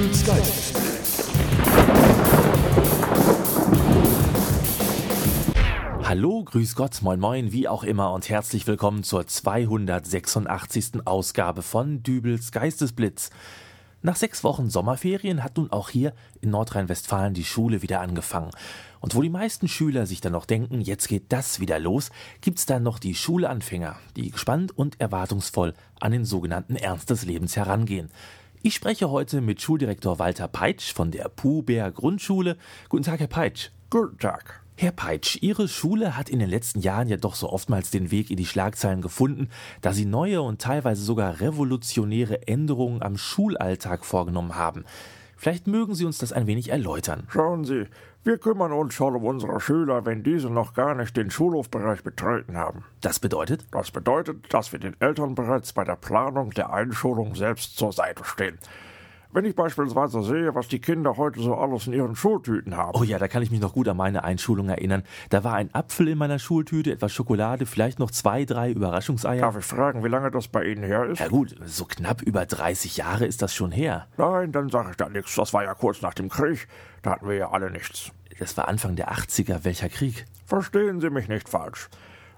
Dübels Geistesblitz. Hallo, grüß Gott, moin moin, wie auch immer und herzlich willkommen zur 286. Ausgabe von Dübels Geistesblitz. Nach sechs Wochen Sommerferien hat nun auch hier in Nordrhein-Westfalen die Schule wieder angefangen. Und wo die meisten Schüler sich dann noch denken, jetzt geht das wieder los, gibt's dann noch die Schulanfänger, die gespannt und erwartungsvoll an den sogenannten Ernst des Lebens herangehen. Ich spreche heute mit Schuldirektor Walter Peitsch von der Puhbär Grundschule. Guten Tag, Herr Peitsch. Guten Tag. Herr Peitsch, Ihre Schule hat in den letzten Jahren ja doch so oftmals den Weg in die Schlagzeilen gefunden, da Sie neue und teilweise sogar revolutionäre Änderungen am Schulalltag vorgenommen haben. Vielleicht mögen Sie uns das ein wenig erläutern. Schauen Sie, wir kümmern uns schon um unsere Schüler, wenn diese noch gar nicht den Schulhofbereich betreten haben. Das bedeutet? Das bedeutet, dass wir den Eltern bereits bei der Planung der Einschulung selbst zur Seite stehen. Wenn ich beispielsweise sehe, was die Kinder heute so alles in ihren Schultüten haben. Oh ja, da kann ich mich noch gut an meine Einschulung erinnern. Da war ein Apfel in meiner Schultüte, etwas Schokolade, vielleicht noch zwei, drei Überraschungseier. Darf ich fragen, wie lange das bei Ihnen her ist? Ja gut, so knapp über 30 Jahre ist das schon her. Nein, dann sage ich da nichts. Das war ja kurz nach dem Krieg. Da hatten wir ja alle nichts. Das war Anfang der 80er. Welcher Krieg? Verstehen Sie mich nicht falsch.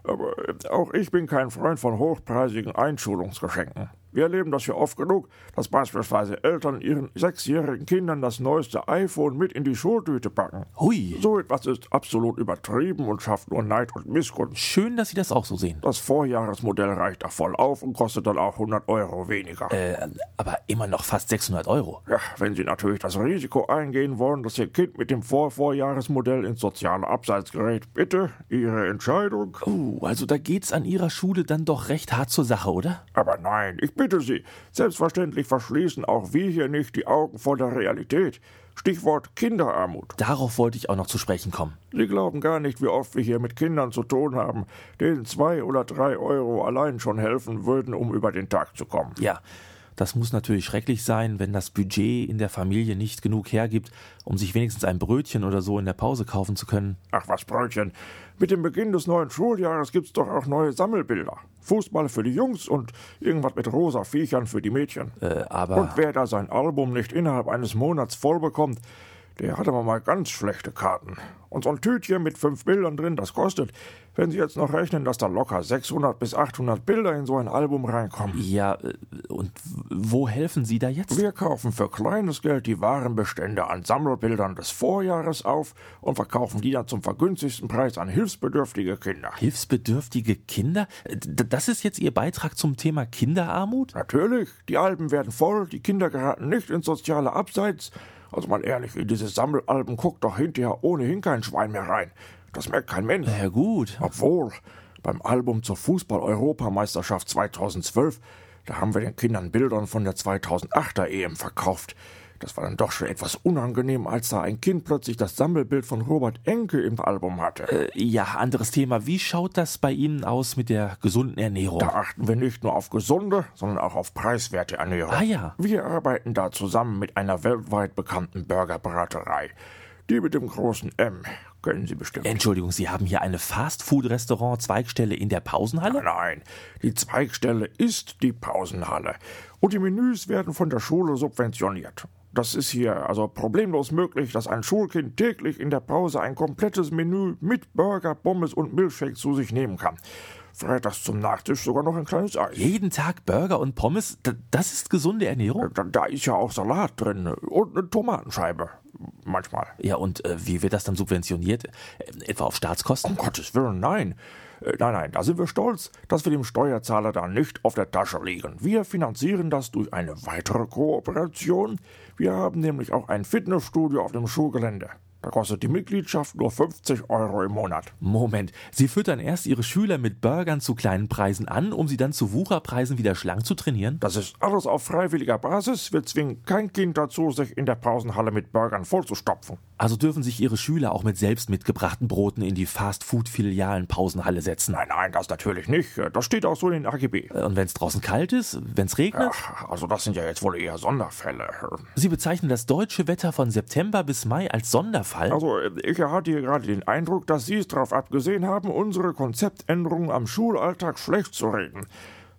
Aber auch ich bin kein Freund von hochpreisigen Einschulungsgeschenken. Wir erleben das ja oft genug, dass beispielsweise Eltern ihren sechsjährigen Kindern das neueste iPhone mit in die Schultüte packen. Hui. So etwas ist absolut übertrieben und schafft nur Neid und Missgunst. Schön, dass Sie das auch so sehen. Das Vorjahresmodell reicht da voll auf und kostet dann auch 100 Euro weniger. Äh, aber immer noch fast 600 Euro. Ja, wenn Sie natürlich das Risiko eingehen wollen, dass Ihr Kind mit dem Vorvorjahresmodell ins soziale Abseits gerät, bitte Ihre Entscheidung. Oh, also da geht's an Ihrer Schule dann doch recht hart zur Sache, oder? Aber nein, ich bitte Sie, selbstverständlich verschließen auch wir hier nicht die Augen vor der Realität. Stichwort Kinderarmut. Darauf wollte ich auch noch zu sprechen kommen. Sie glauben gar nicht, wie oft wir hier mit Kindern zu tun haben, denen zwei oder drei Euro allein schon helfen würden, um über den Tag zu kommen. Ja, das muss natürlich schrecklich sein, wenn das Budget in der Familie nicht genug hergibt, um sich wenigstens ein Brötchen oder so in der Pause kaufen zu können. Ach was Brötchen. Mit dem Beginn des neuen Schuljahres gibt's doch auch neue Sammelbilder. Fußball für die Jungs und irgendwas mit rosa Viechern für die Mädchen. Äh, aber. Und wer da sein Album nicht innerhalb eines Monats voll bekommt, der hat aber mal ganz schlechte Karten. Und so ein Tütchen mit fünf Bildern drin, das kostet, wenn Sie jetzt noch rechnen, dass da locker 600 bis 800 Bilder in so ein Album reinkommen. Ja, äh, und wo helfen Sie da jetzt? Wir kaufen für kleines Geld die Warenbestände an Sammelbildern des Vorjahres auf und verkaufen die dann zum vergünstigsten Preis an hilfsbedürftige Kinder. Hilfsbedürftige Kinder? D das ist jetzt Ihr Beitrag zum Thema Kinderarmut? Natürlich, die Alben werden voll, die Kinder geraten nicht ins soziale Abseits. Also mal ehrlich, in diese Sammelalben guckt doch hinterher ohnehin kein Schwein mehr rein. Das merkt kein Mensch. Ja gut. Obwohl, beim Album zur Fußball-Europameisterschaft 2012, da haben wir den Kindern Bildern von der 2008er EM verkauft. Das war dann doch schon etwas unangenehm, als da ein Kind plötzlich das Sammelbild von Robert Enke im Album hatte. Äh, ja, anderes Thema. Wie schaut das bei Ihnen aus mit der gesunden Ernährung? Da achten wir nicht nur auf gesunde, sondern auch auf preiswerte Ernährung. Ah ja. Wir arbeiten da zusammen mit einer weltweit bekannten Burgerbraterei. Die mit dem großen M. Kennen Sie bestimmt. Entschuldigung, Sie haben hier eine Fast-Food-Restaurant-Zweigstelle in der Pausenhalle? Nein, die Zweigstelle ist die Pausenhalle. Und die Menüs werden von der Schule subventioniert. Das ist hier also problemlos möglich, dass ein Schulkind täglich in der Pause ein komplettes Menü mit Burger, Pommes und Milchshake zu sich nehmen kann. Freitags zum Nachtisch sogar noch ein kleines Eis. Jeden Tag Burger und Pommes? Das ist gesunde Ernährung? Da, da, ist ja auch Salat drin und eine Tomatenscheibe. Manchmal. Ja, und äh, wie wird das dann subventioniert? Äh, etwa auf Staatskosten? Um Gottes Willen, nein. Äh, nein, nein, da sind wir stolz, dass wir dem Steuerzahler da nicht auf der Tasche liegen. Wir finanzieren das durch eine weitere Kooperation. Wir haben nämlich auch ein Fitnessstudio auf dem Schulgelände. Da kostet die Mitgliedschaft nur 50 Euro im Monat. Moment, Sie füttern erst Ihre Schüler mit Burgern zu kleinen Preisen an, um sie dann zu Wucherpreisen wieder schlank zu trainieren? Das ist alles auf freiwilliger Basis. Wir zwingen kein Kind dazu, sich in der Pausenhalle mit Burgern vollzustopfen. Also dürfen sich Ihre Schüler auch mit selbst mitgebrachten Broten in die Fast-Food-Filialen Pausenhalle setzen? Nein, nein, das natürlich nicht. Das steht auch so in den AGB. Und wenn es draußen kalt ist, wenn es regnet? Ach, also das sind ja jetzt wohl eher Sonderfälle. Sie bezeichnen das deutsche Wetter von September bis Mai als Sonderfall? Also, ich hatte hier gerade den Eindruck, dass Sie es darauf abgesehen haben, unsere Konzeptänderungen am Schulalltag schlecht zu reden.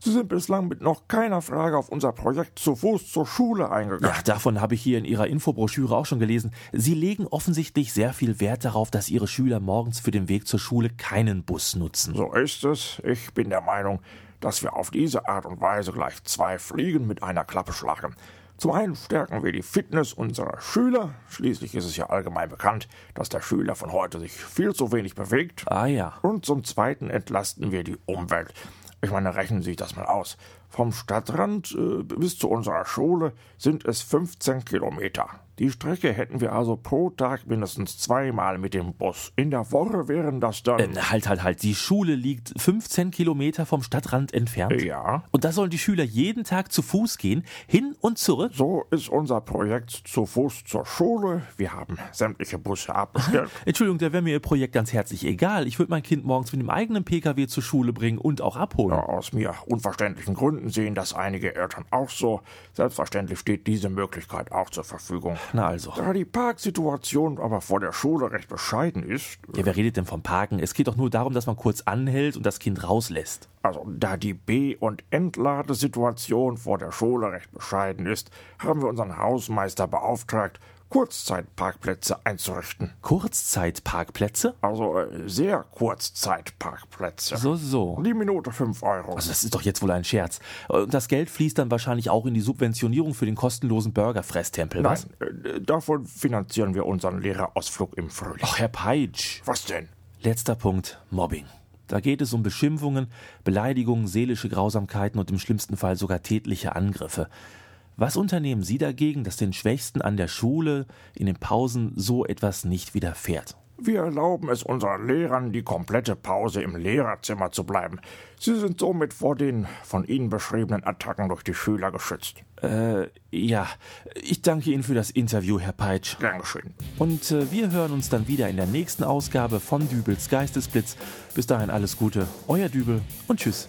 Sie sind bislang mit noch keiner Frage auf unser Projekt zu Fuß zur Schule eingegangen. Ja, davon habe ich hier in Ihrer Infobroschüre auch schon gelesen. Sie legen offensichtlich sehr viel Wert darauf, dass Ihre Schüler morgens für den Weg zur Schule keinen Bus nutzen. So ist es. Ich bin der Meinung, dass wir auf diese Art und Weise gleich zwei Fliegen mit einer Klappe schlagen. Zum einen stärken wir die Fitness unserer Schüler. Schließlich ist es ja allgemein bekannt, dass der Schüler von heute sich viel zu wenig bewegt. Ah ja. Und zum zweiten entlasten wir die Umwelt. Ich meine, rechnen Sie sich das mal aus. Vom Stadtrand äh, bis zu unserer Schule sind es 15 Kilometer. Die Strecke hätten wir also pro Tag mindestens zweimal mit dem Bus. In der Woche wären das dann. Äh, halt, halt, halt. Die Schule liegt 15 Kilometer vom Stadtrand entfernt. Ja. Und da sollen die Schüler jeden Tag zu Fuß gehen, hin und zurück. So ist unser Projekt zu Fuß zur Schule. Wir haben sämtliche Busse abgestellt. Entschuldigung, da wäre mir Ihr Projekt ganz herzlich egal. Ich würde mein Kind morgens mit dem eigenen Pkw zur Schule bringen und auch abholen. Ja, aus mir unverständlichen Gründen sehen das einige Eltern auch so. Selbstverständlich steht diese Möglichkeit auch zur Verfügung. Na also. Da die Parksituation aber vor der Schule recht bescheiden ist, Ja, wer redet denn vom Parken? Es geht doch nur darum, dass man kurz anhält und das Kind rauslässt. also da die B- und Entladesituation vor der Schule recht bescheiden ist, haben wir unseren Hausmeister beauftragt, Kurzzeitparkplätze einzurichten. Kurzzeitparkplätze? Also äh, sehr Kurzzeitparkplätze. So, so. Die Minute 5 Euro. Also das ist doch jetzt wohl ein Scherz. Und das Geld fließt dann wahrscheinlich auch in die Subventionierung für den kostenlosen Burgerfresstempel, was? Nein, äh, davon finanzieren wir unseren Lehrerausflug im Frühling. Ach, Herr Peitsch. Was denn? Letzter Punkt, Mobbing. Da geht es um Beschimpfungen, Beleidigungen, seelische Grausamkeiten und im schlimmsten Fall sogar tätliche Angriffe. Was unternehmen Sie dagegen, dass den Schwächsten an der Schule in den Pausen so etwas nicht widerfährt? Wir erlauben es unseren Lehrern, die komplette Pause im Lehrerzimmer zu bleiben. Sie sind somit vor den von Ihnen beschriebenen Attacken durch die Schüler geschützt. Äh, ja, ich danke Ihnen für das Interview, Herr Peitsch. Gern geschehen. Und äh, wir hören uns dann wieder in der nächsten Ausgabe von Dübels Geistesblitz. Bis dahin alles Gute, euer Dübel und tschüss.